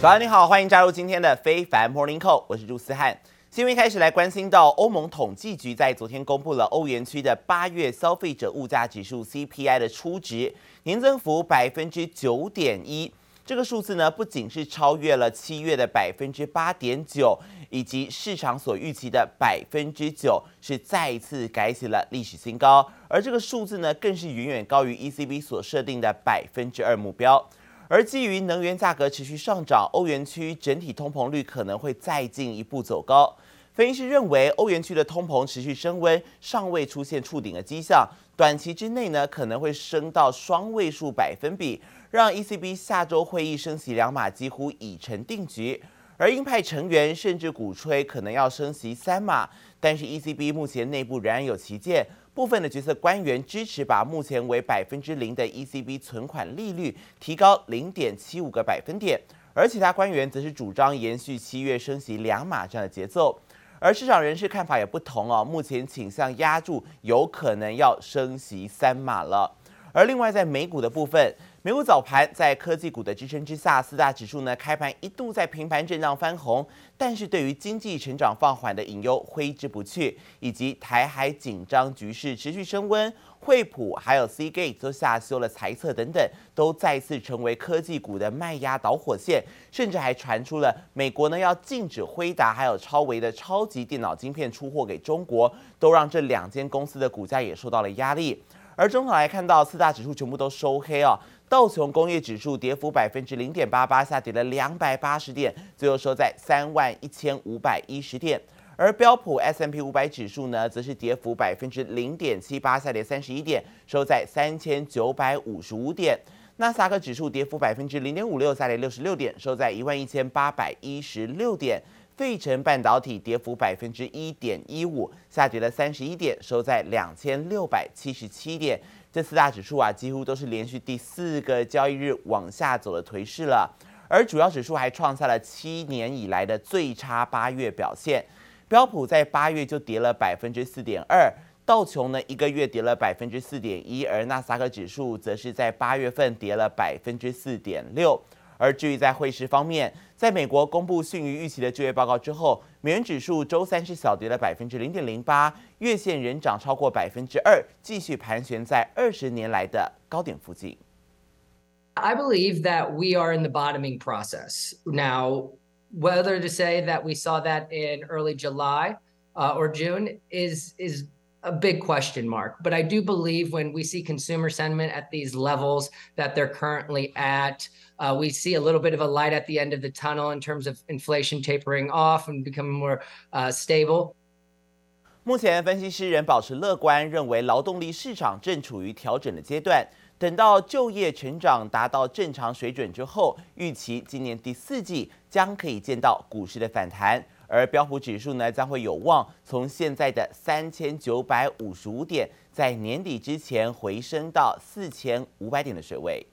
早安，你好，欢迎加入今天的非凡 Morning Call，我是朱思翰。新闻开始来关心到欧盟统计局在昨天公布了欧元区的八月消费者物价指数 CPI 的初值年增幅百分之九点一，这个数字呢不仅是超越了七月的百分之八点九，以及市场所预期的百分之九，是再次改写了历史新高，而这个数字呢更是远远高于 ECB 所设定的百分之二目标。而基于能源价格持续上涨，欧元区整体通膨率可能会再进一步走高。分析师认为，欧元区的通膨持续升温，尚未出现触顶的迹象，短期之内呢可能会升到双位数百分比，让 ECB 下周会议升息两码几乎已成定局。而鹰派成员甚至鼓吹可能要升息三码，但是 ECB 目前内部仍然有歧见。部分的角色官员支持把目前为百分之零的 ECB 存款利率提高零点七五个百分点，而其他官员则是主张延续七月升息两码这样的节奏，而市场人士看法也不同哦，目前倾向压住有可能要升息三码了。而另外在美股的部分。美股早盘在科技股的支撑之下，四大指数呢开盘一度在平盘震荡翻红，但是对于经济成长放缓的隐忧挥之不去，以及台海紧张局势持续升温，惠普还有 Cgate 都下修了财测等等，都再次成为科技股的卖压导火线，甚至还传出了美国呢要禁止辉达还有超维的超级电脑晶片出货给中国，都让这两间公司的股价也受到了压力。而中场来看到四大指数全部都收黑哦。道琼工业指数跌幅百分之零点八八，下跌了两百八十点，最后收在三万一千五百一十点。而标普 S&P 五百指数呢，则是跌幅百分之零点七八，下跌三十一点，收在三千九百五十五点。纳斯达克指数跌幅百分之零点五六，下跌六十六点，收在一万一千八百一十六点。费城半导体跌幅百分之一点一五，下跌了三十一点，收在两千六百七十七点。这四大指数啊，几乎都是连续第四个交易日往下走的颓势了，而主要指数还创下了七年以来的最差八月表现。标普在八月就跌了百分之四点二，道琼呢一个月跌了百分之四点一，而纳斯达克指数则是在八月份跌了百分之四点六。而至于在汇市方面，在美国公布逊于预期的就业报告之后，美元指数周三是小跌了百分之零点零八，月线仍涨超过百分之二，继续盘旋在二十年来的高点附近。I believe that we are in the bottoming process now. Whether to say that we saw that in early July uh, or June is is a big question mark. But I do believe when we see consumer sentiment at these levels that they're currently at. Uh, we see a little bit of a light at the end of the tunnel in terms of inflation tapering off and becoming more uh, stable. 目前分析师仍保持乐观，认为劳动力市场正处于调整的阶段。等到就业成长达到正常水准之后，预期今年第四季将可以见到股市的反弹， 而标普指数呢将会有望从现在的三千九百五十五点，在年底之前回升到四千五百点的水位。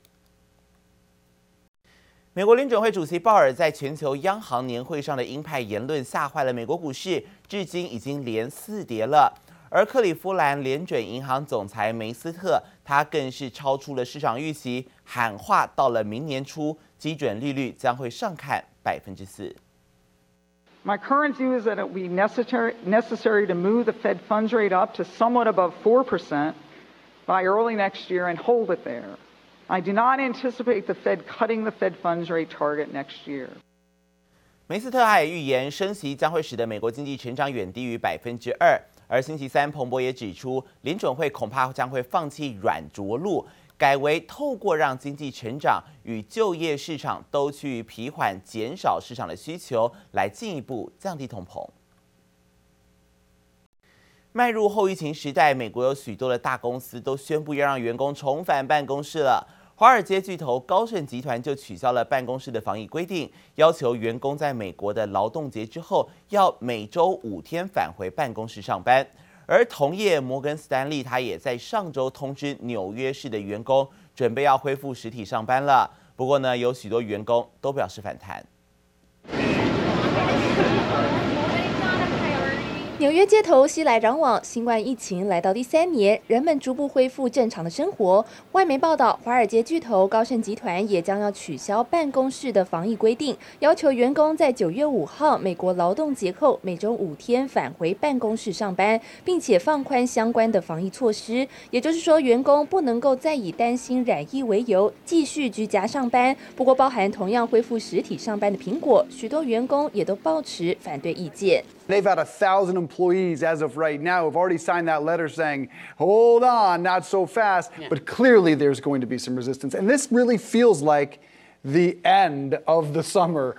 美国联准会主席鲍尔在全球央行年会上的鹰派言论吓坏了美国股市，至今已经连四跌了。而克里夫兰联准银行总裁梅斯特，他更是超出了市场预期，喊话到了明年初，基准利率将会上看百分之四。My current view is that it will be necessary necessary to move the Fed funds rate up to somewhat above four percent by early next year and hold it there. I do not anticipate the Fed cutting the Fed funds rate target next year. 梅斯特还预言，升息将会使得美国经济成长远低于百分之二。而星期三，彭博也指出，联准会恐怕将会放弃软着陆， 改为透过让经济成长与就业市场都趋于疲缓，减少市场的需求，来进一步降低通膨。迈入后疫情时代，美国有许多的大公司都宣布要让员工重返办公室了。华尔街巨头高盛集团就取消了办公室的防疫规定，要求员工在美国的劳动节之后要每周五天返回办公室上班。而同业摩根斯丹利，他也在上周通知纽约市的员工，准备要恢复实体上班了。不过呢，有许多员工都表示反弹。纽约街头熙来攘往，新冠疫情来到第三年，人们逐步恢复正常的生活。外媒报道，华尔街巨头高盛集团也将要取消办公室的防疫规定，要求员工在九月五号美国劳动节后每周五天返回办公室上班，并且放宽相关的防疫措施。也就是说，员工不能够再以担心染疫为由继续居家上班。不过，包含同样恢复实体上班的苹果，许多员工也都抱持反对意见。They've had a thousand employees as of right now who've already signed that letter saying, hold on, not so fast. Yeah. But clearly there's going to be some resistance. And this really feels like the end of the summer.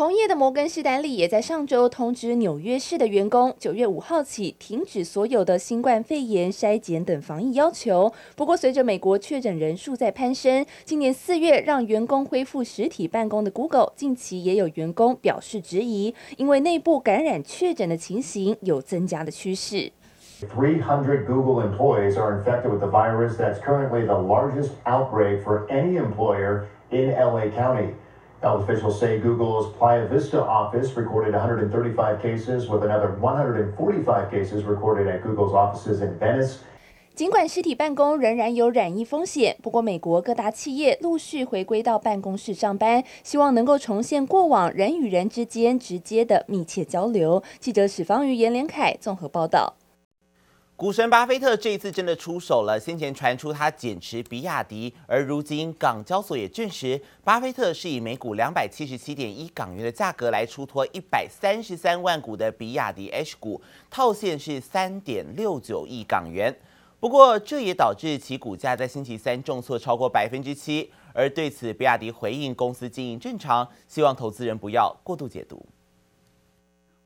同业的摩根士丹利也在上周通知纽约市的员工，九月五号起停止所有的新冠肺炎筛检等防疫要求。不过，随着美国确诊人数在攀升，今年四月让员工恢复实体办公的 Google，近期也有员工表示质疑，因为内部感染确诊的情形有增加的趋势。300 Google employees are infected with the virus. That's currently the largest outbreak for any employer in LA County. Health officials say Google's Playa Vista office recorded 135 cases, with another 145 cases recorded at Google's offices in Venice. 尽管实体办公仍然有染疫风险，不过美国各大企业陆续回归到办公室上班，希望能够重现过往人与人之间直接的密切交流。记者史方瑜、严连凯综合报道。股神巴菲特这一次真的出手了。先前传出他减持比亚迪，而如今港交所也证实，巴菲特是以每股两百七十七点一港元的价格来出脱一百三十三万股的比亚迪 H 股，套现是三点六九亿港元。不过这也导致其股价在星期三重挫超过百分之七。而对此，比亚迪回应公司经营正常，希望投资人不要过度解读。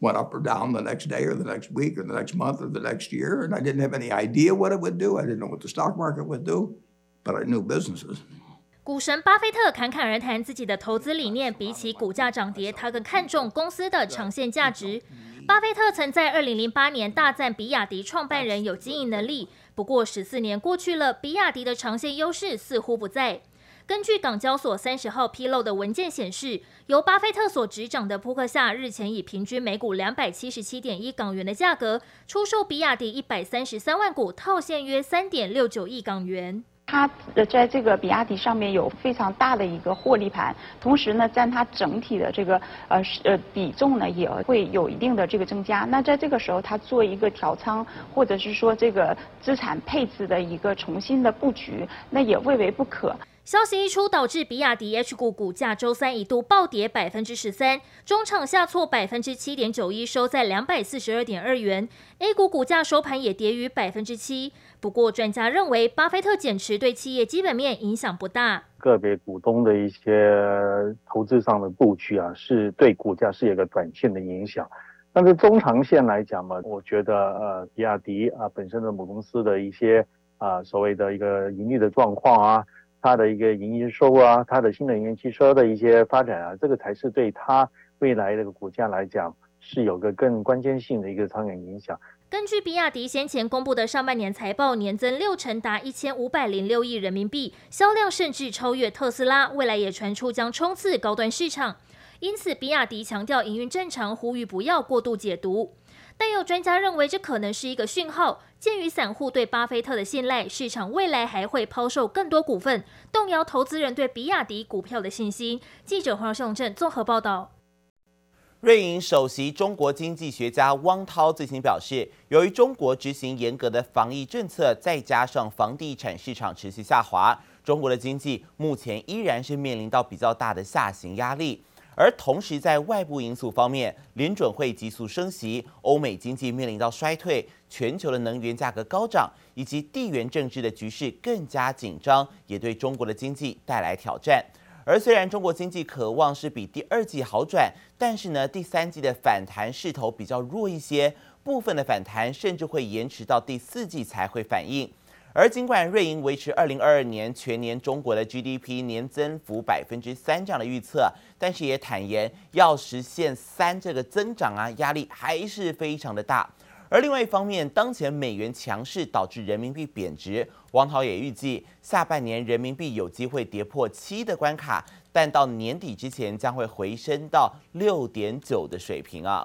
Went up or down the next day or the next week or the next month or the next year, and I didn't have any idea what it would do. I didn't know what the stock market would do, but I knew businesses. 股神巴菲特侃侃而谈自己的投资理念，比起股价涨跌，他更看重公司的长线价值。巴菲特曾在2008年大赞比亚迪创办人有经营能力，不过十四年过去了，比亚迪的长线优势似乎不在。根据港交所三十号披露的文件显示，由巴菲特所执掌的扑克夏日前以平均每股两百七十七点一港元的价格出售比亚迪一百三十三万股，套现约三点六九亿港元。它呃在这个比亚迪上面有非常大的一个获利盘，同时呢，占它整体的这个呃呃比重呢也会有一定的这个增加。那在这个时候，它做一个调仓，或者是说这个资产配置的一个重新的布局，那也未为不可。消息一出，导致比亚迪 H 股股价周三一度暴跌百分之十三，中场下挫百分之七点九一，收在两百四十二点二元。A 股股价收盘也跌逾百分之七。不过，专家认为，巴菲特减持对企业基本面影响不大。个别股东的一些投资上的布局啊，是对股价是有个短线的影响。但是中长线来讲嘛，我觉得呃，比亚迪啊本身的母公司的一些啊所谓的一个盈利的状况啊。它的一个营业收入啊，它的新能源汽车的一些发展啊，这个才是对它未来这个股价来讲是有个更关键性的一个长远影响。根据比亚迪先前公布的上半年财报，年增六成，达一千五百零六亿人民币，销量甚至超越特斯拉，未来也传出将冲刺高端市场。因此，比亚迪强调营运正常，呼吁不要过度解读。但有专家认为，这可能是一个讯号。鉴于散户对巴菲特的信赖，市场未来还会抛售更多股份，动摇投资人对比亚迪股票的信心。记者黄秀正综合报道。瑞银首席中国经济学家汪涛最新表示，由于中国执行严格的防疫政策，再加上房地产市场持续下滑，中国的经济目前依然是面临到比较大的下行压力。而同时，在外部因素方面，联准会急速升息，欧美经济面临到衰退，全球的能源价格高涨，以及地缘政治的局势更加紧张，也对中国的经济带来挑战。而虽然中国经济渴望是比第二季好转，但是呢，第三季的反弹势头比较弱一些，部分的反弹甚至会延迟到第四季才会反应。而尽管瑞银维持二零二二年全年中国的 GDP 年增幅百分之三这样的预测，但是也坦言要实现三这个增长啊，压力还是非常的大。而另外一方面，当前美元强势导致人民币贬值，王涛也预计下半年人民币有机会跌破七的关卡，但到年底之前将会回升到六点九的水平啊。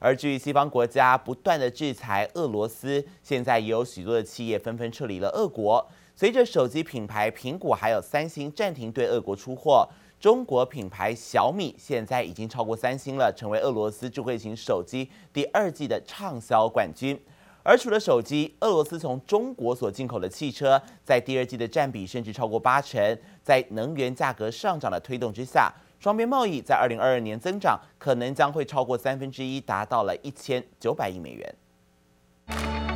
而至于西方国家不断的制裁俄罗斯，现在也有许多的企业纷纷撤离了俄国。随着手机品牌苹果还有三星暂停对俄国出货，中国品牌小米现在已经超过三星了，成为俄罗斯智慧型手机第二季的畅销冠军。而除了手机，俄罗斯从中国所进口的汽车在第二季的占比甚至超过八成。在能源价格上涨的推动之下，双边贸易在二零二二年增长可能将会超过三分之一，达到了一千九百亿美元。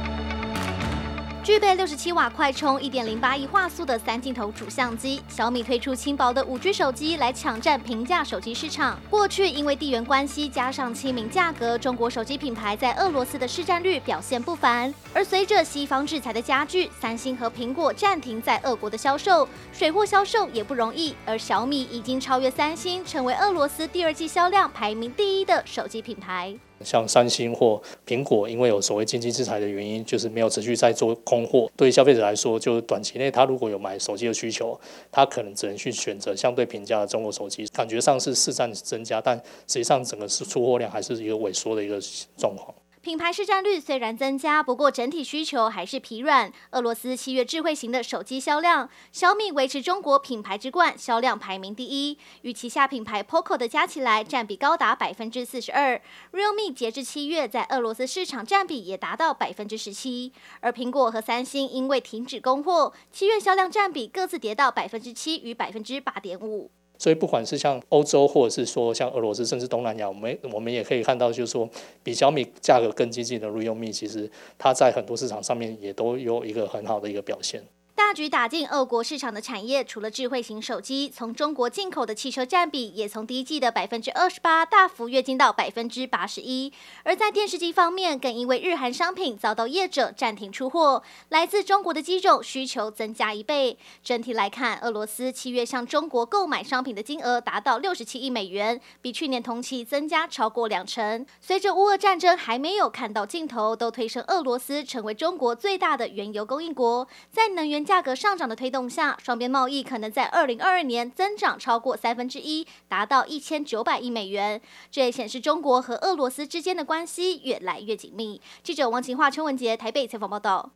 具备六十七瓦快充、一点零八亿画素的三镜头主相机，小米推出轻薄的五 G 手机来抢占平价手机市场。过去因为地缘关系加上亲民价格，中国手机品牌在俄罗斯的市占率表现不凡。而随着西方制裁的加剧，三星和苹果暂停在俄国的销售，水货销售也不容易。而小米已经超越三星，成为俄罗斯第二季销量排名第一的手机品牌。像三星或苹果，因为有所谓经济制裁的原因，就是没有持续在做空货。对消费者来说，就短期内他如果有买手机的需求，他可能只能去选择相对平价的中国手机。感觉上是市占增加，但实际上整个是出货量还是一个萎缩的一个状况。品牌市占率虽然增加，不过整体需求还是疲软。俄罗斯七月智慧型的手机销量，小米维持中国品牌之冠，销量排名第一，与旗下品牌 POCO 的加起来占比高达百分之四十二。Realme 截至七月在俄罗斯市场占比也达到百分之十七，而苹果和三星因为停止供货，七月销量占比各自跌到百分之七与百分之八点五。所以不管是像欧洲，或者是说像俄罗斯，甚至东南亚，我们我们也可以看到，就是说比小米价格更经济的 Realme，其实它在很多市场上面也都有一个很好的一个表现。大举打进俄国市场的产业，除了智慧型手机，从中国进口的汽车占比也从第一季的百分之二十八大幅跃进到百分之八十一。而在电视机方面，更因为日韩商品遭到业者暂停出货，来自中国的机种需求增加一倍。整体来看，俄罗斯七月向中国购买商品的金额达到六十七亿美元，比去年同期增加超过两成。随着乌俄战争还没有看到尽头，都推升俄罗斯成为中国最大的原油供应国，在能源价格上涨的推动下，双边贸易可能在二零二二年增长超过三分之一，达到一千九百亿美元。这也显示中国和俄罗斯之间的关系越来越紧密。记者王晴化、邱文杰台北采访报道。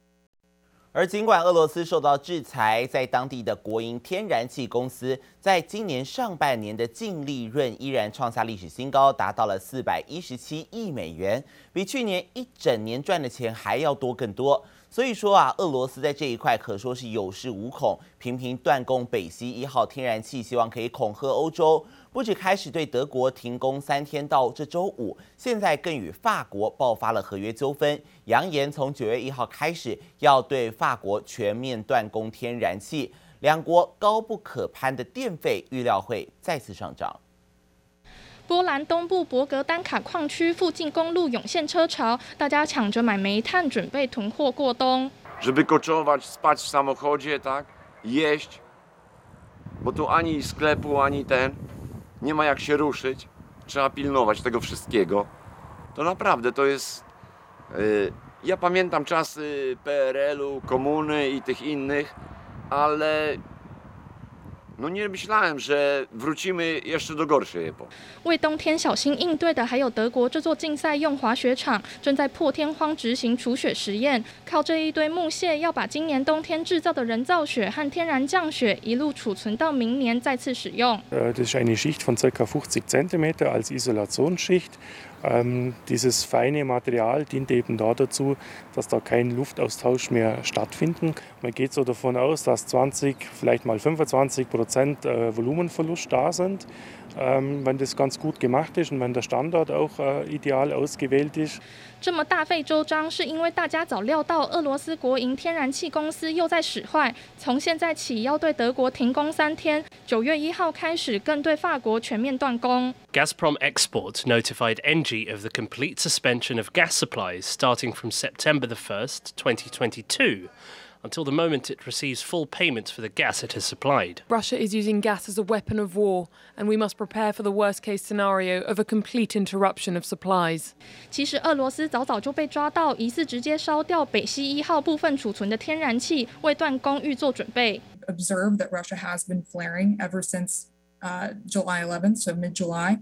而尽管俄罗斯受到制裁，在当地的国营天然气公司在今年上半年的净利润依然创下历史新高，达到了四百一十七亿美元，比去年一整年赚的钱还要多更多。所以说啊，俄罗斯在这一块可说是有恃无恐，频频断供北溪一号天然气，希望可以恐吓欧洲。不止开始对德国停工三天到这周五，现在更与法国爆发了合约纠纷，扬言从九月一号开始要对法国全面断供天然气，两国高不可攀的电费预料会再次上涨。波兰东部博格丹卡矿区附近公路涌现车潮，大家抢着买煤炭，准备囤货过冬。Żeby koczować, spać w samochodzie, tak, jeść, bo tu ani sklepu, ani ten, nie ma jak się ruszyć. Trzeba pilnować tego wszystkiego. To naprawdę to jest. Ja pamiętam czasy PRL-u, komuny i tych innych, ale. 为冬天小心应对的，还有德国这座竞赛用滑雪场正在破天荒执行除雪实验，靠这一堆木屑，要把今年冬天制造的人造雪和天然降雪一路储存到明年再次使用。呃，这是一块 Schicht von circa 50 Zentimeter als Isolationsschicht。嗯，dieses feine Material dient eben dazu, dass da kein Luftaustausch mehr stattfinden. Man geht so davon aus, dass 20, vielleicht mal 25 Prozent Volumenverlust da sind. Wenn das ganz gut gemacht ist und wenn der Standort auch ideal ausgewählt ist. 这么大费周章，是因为大家早料到俄罗斯国营天然气公司又在使坏，从现在起要对德国停工三天，九月一号开始更对法国全面断供。 Gazprom Export notified ENGIE of the complete suspension of gas supplies starting from September the 1st, 2022. until the moment it receives full payment for the gas it has supplied. Russia is using gas as a weapon of war, and we must prepare for the worst case scenario of a complete interruption of supplies. 其实俄罗斯早早就被抓到，疑似直接烧掉北溪一号部分储存的天然气，为断供预做准备。Observed that Russia has been flaring ever since uh, July 11th, so mid-July,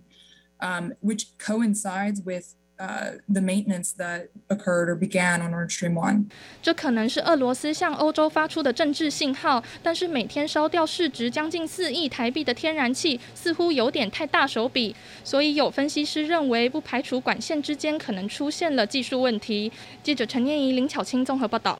um, which coincides with uh, the maintenance that occurred or began on Nord Stream 1. 这可能是俄罗斯向欧洲发出的政治信号，但是每天烧掉市值将近四亿台币的天然气，似乎有点太大手笔。所以有分析师认为，不排除管线之间可能出现了技术问题。记者陈念怡、林巧清综合报道。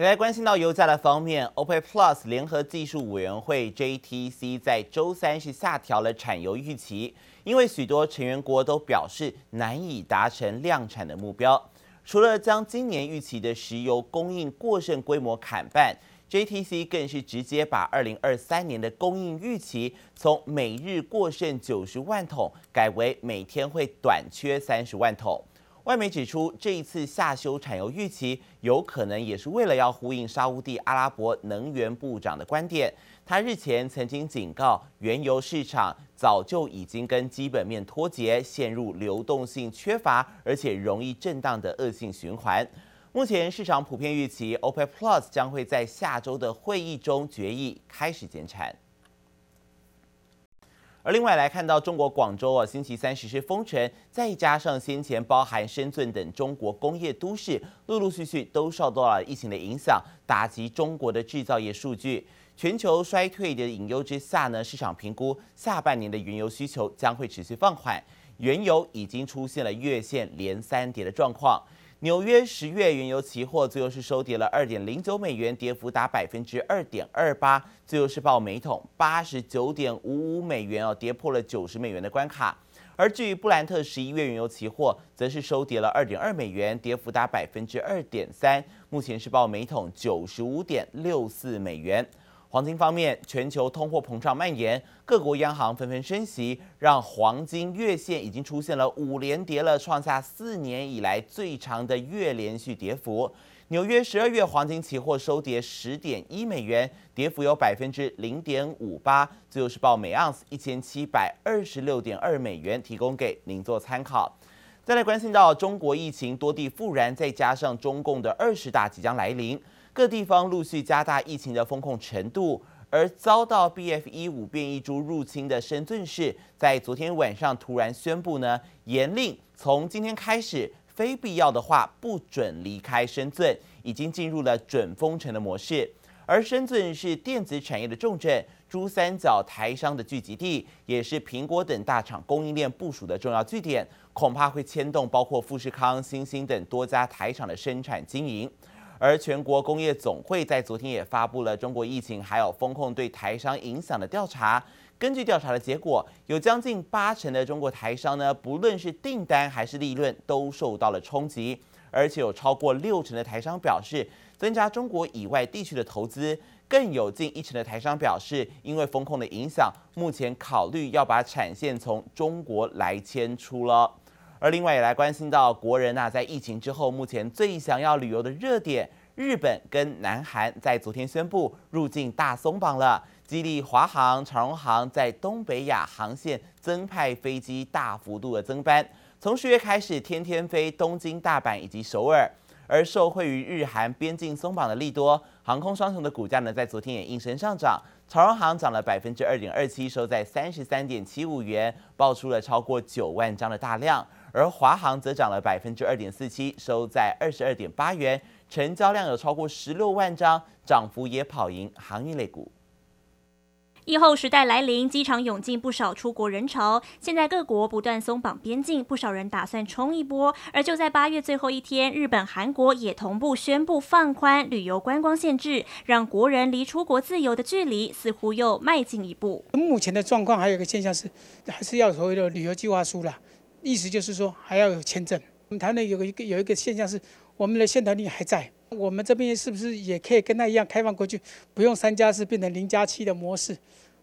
也来关心到油价的方面，OPEC Plus 联合技术委员会 JTC 在周三是下调了产油预期。因为许多成员国都表示难以达成量产的目标，除了将今年预期的石油供应过剩规模砍半，JTC 更是直接把二零二三年的供应预期从每日过剩九十万桶改为每天会短缺三十万桶。外媒指出，这一次下修产油预期，有可能也是为了要呼应沙乌地阿拉伯能源部长的观点。他日前曾经警告，原油市场早就已经跟基本面脱节，陷入流动性缺乏而且容易震荡的恶性循环。目前市场普遍预期，OPEC Plus 将会在下周的会议中决议开始减产。而另外来看到中国广州啊，星期三实施封城，再加上先前包含深圳等中国工业都市，陆陆续续都受到了疫情的影响，打击中国的制造业数据。全球衰退的隐忧之下呢，市场评估下半年的原油需求将会持续放缓，原油已经出现了月线连三跌的状况。纽约十月原油期货最后是收跌了二点零九美元，跌幅达百分之二点二八，最后是报每桶八十九点五五美元哦，跌破了九十美元的关卡。而至于布兰特十一月原油期货，则是收跌了二点二美元，跌幅达百分之二点三，目前是报每桶九十五点六四美元。黄金方面，全球通货膨胀蔓延，各国央行纷纷升息，让黄金月线已经出现了五连跌了，创下四年以来最长的月连续跌幅。纽约十二月黄金期货收跌十点一美元，跌幅有百分之零点五八，最后是报每盎司一千七百二十六点二美元，提供给您做参考。再来关心到中国疫情多地复燃，再加上中共的二十大即将来临。各地方陆续加大疫情的封控程度，而遭到 BF.1.5 变异株入侵的深圳市，在昨天晚上突然宣布呢，严令从今天开始，非必要的话不准离开深圳，已经进入了准封城的模式。而深圳是电子产业的重镇，珠三角台商的聚集地，也是苹果等大厂供应链部署的重要据点，恐怕会牵动包括富士康、欣兴等多家台厂的生产经营。而全国工业总会在昨天也发布了中国疫情还有风控对台商影响的调查。根据调查的结果，有将近八成的中国台商呢，不论是订单还是利润都受到了冲击，而且有超过六成的台商表示增加中国以外地区的投资，更有近一成的台商表示因为风控的影响，目前考虑要把产线从中国来迁出了。而另外也来关心到国人呐，在疫情之后，目前最想要旅游的热点，日本跟南韩在昨天宣布入境大松绑了，激励华航、长荣航在东北亚航线增派飞机大幅度的增班，从十月开始天天飞东京、大阪以及首尔。而受惠于日韩边境松绑的利多，航空双雄的股价呢，在昨天也应声上涨，长荣航涨了百分之二点二七，收在三十三点七五元，爆出了超过九万张的大量。而华航则涨了百分之二点四七，收在二十二点八元，成交量有超过十六万张，涨幅也跑赢航运类股。疫后时代来临，机场涌进不少出国人潮。现在各国不断松绑边境，不少人打算冲一波。而就在八月最后一天，日本、韩国也同步宣布放宽旅游观光限制，让国人离出国自由的距离似乎又迈进一步。目前的状况还有一个现象是，还是要所谓的旅游计划书啦。意思就是说，还要有签证。我们台湾有一个有一个现象是，我们的现团力还在。我们这边是不是也可以跟他一样开放过去，不用三加四变成零加七的模式？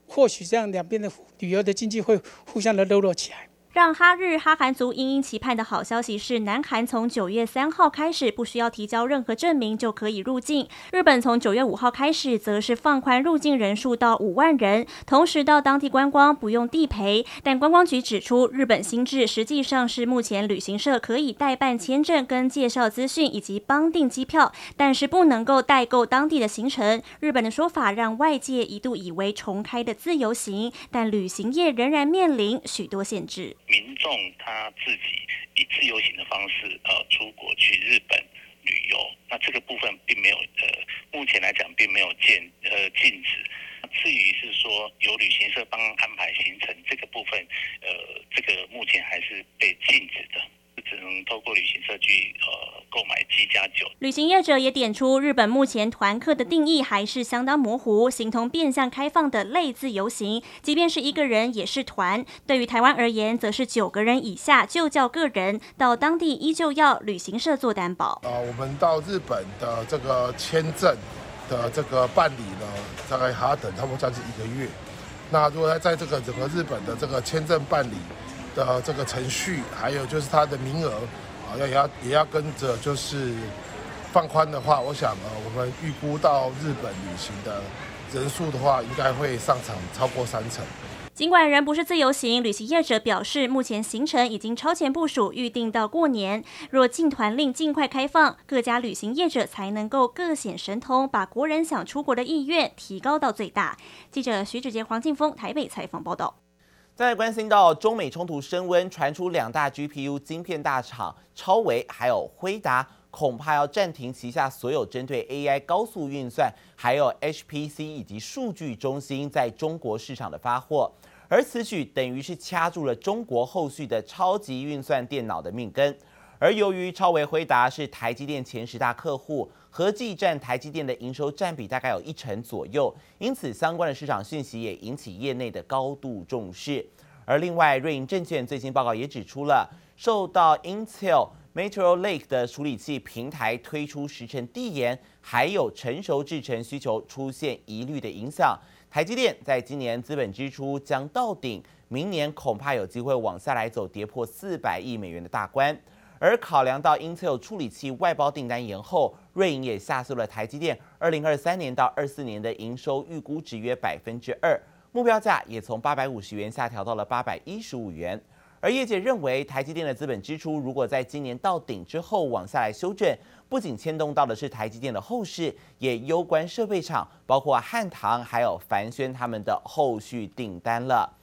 或许这样两边的旅游的经济会互相的热络起来。让哈日哈韩族殷殷期盼的好消息是，南韩从九月三号开始不需要提交任何证明就可以入境。日本从九月五号开始则是放宽入境人数到五万人，同时到当地观光不用地陪。但观光局指出，日本新制实际上是目前旅行社可以代办签证跟介绍资讯以及帮订机票，但是不能够代购当地的行程。日本的说法让外界一度以为重开的自由行，但旅行业仍然面临许多限制。民众他自己以自由行的方式呃出国去日本旅游，那这个部分并没有呃目前来讲并没有禁呃禁止。至于是说由旅行社帮安排行程这个部分，呃这个目前还是被禁止的。只能透过旅行社去呃购买七加九。旅行业者也点出，日本目前团客的定义还是相当模糊，形同变相开放的类自由行，即便是一个人也是团。对于台湾而言，则是九个人以下就叫个人，到当地依旧要旅行社做担保。呃，我们到日本的这个签证的这个办理呢，大概还要等差不多将近一个月。那如果在这个整个日本的这个签证办理，的这个程序，还有就是它的名额啊，要也要也要跟着就是放宽的话，我想呃，我们预估到日本旅行的人数的话，应该会上涨超过三成。尽管仍不是自由行，旅行业者表示，目前行程已经超前部署，预定到过年。若禁团令尽快开放，各家旅行业者才能够各显神通，把国人想出国的意愿提高到最大。记者徐志杰、黄静峰台北采访报道。再来关心到中美冲突升温，传出两大 GPU 晶片大厂超微还有辉达恐怕要暂停旗下所有针对 AI 高速运算，还有 HPC 以及数据中心在中国市场的发货，而此举等于是掐住了中国后续的超级运算电脑的命根。而由于超微辉达是台积电前十大客户，合计占台积电的营收占比大概有一成左右，因此相关的市场讯息也引起业内的高度重视。而另外，瑞银证券最新报告也指出了，受到 Intel Meteor Lake 的处理器平台推出时程递延，还有成熟制程需求出现疑虑的影响，台积电在今年资本支出将到顶，明年恐怕有机会往下来走，跌破四百亿美元的大关。而考量到 Intel 处理器外包订单延后，瑞银也下修了台积电二零二三年到二四年的营收预估值约百分之二，目标价也从八百五十元下调到了八百一十五元。而业界认为，台积电的资本支出如果在今年到顶之后往下来修正，不仅牵动到的是台积电的后市，也攸关设备厂，包括汉唐还有凡轩他们的后续订单了。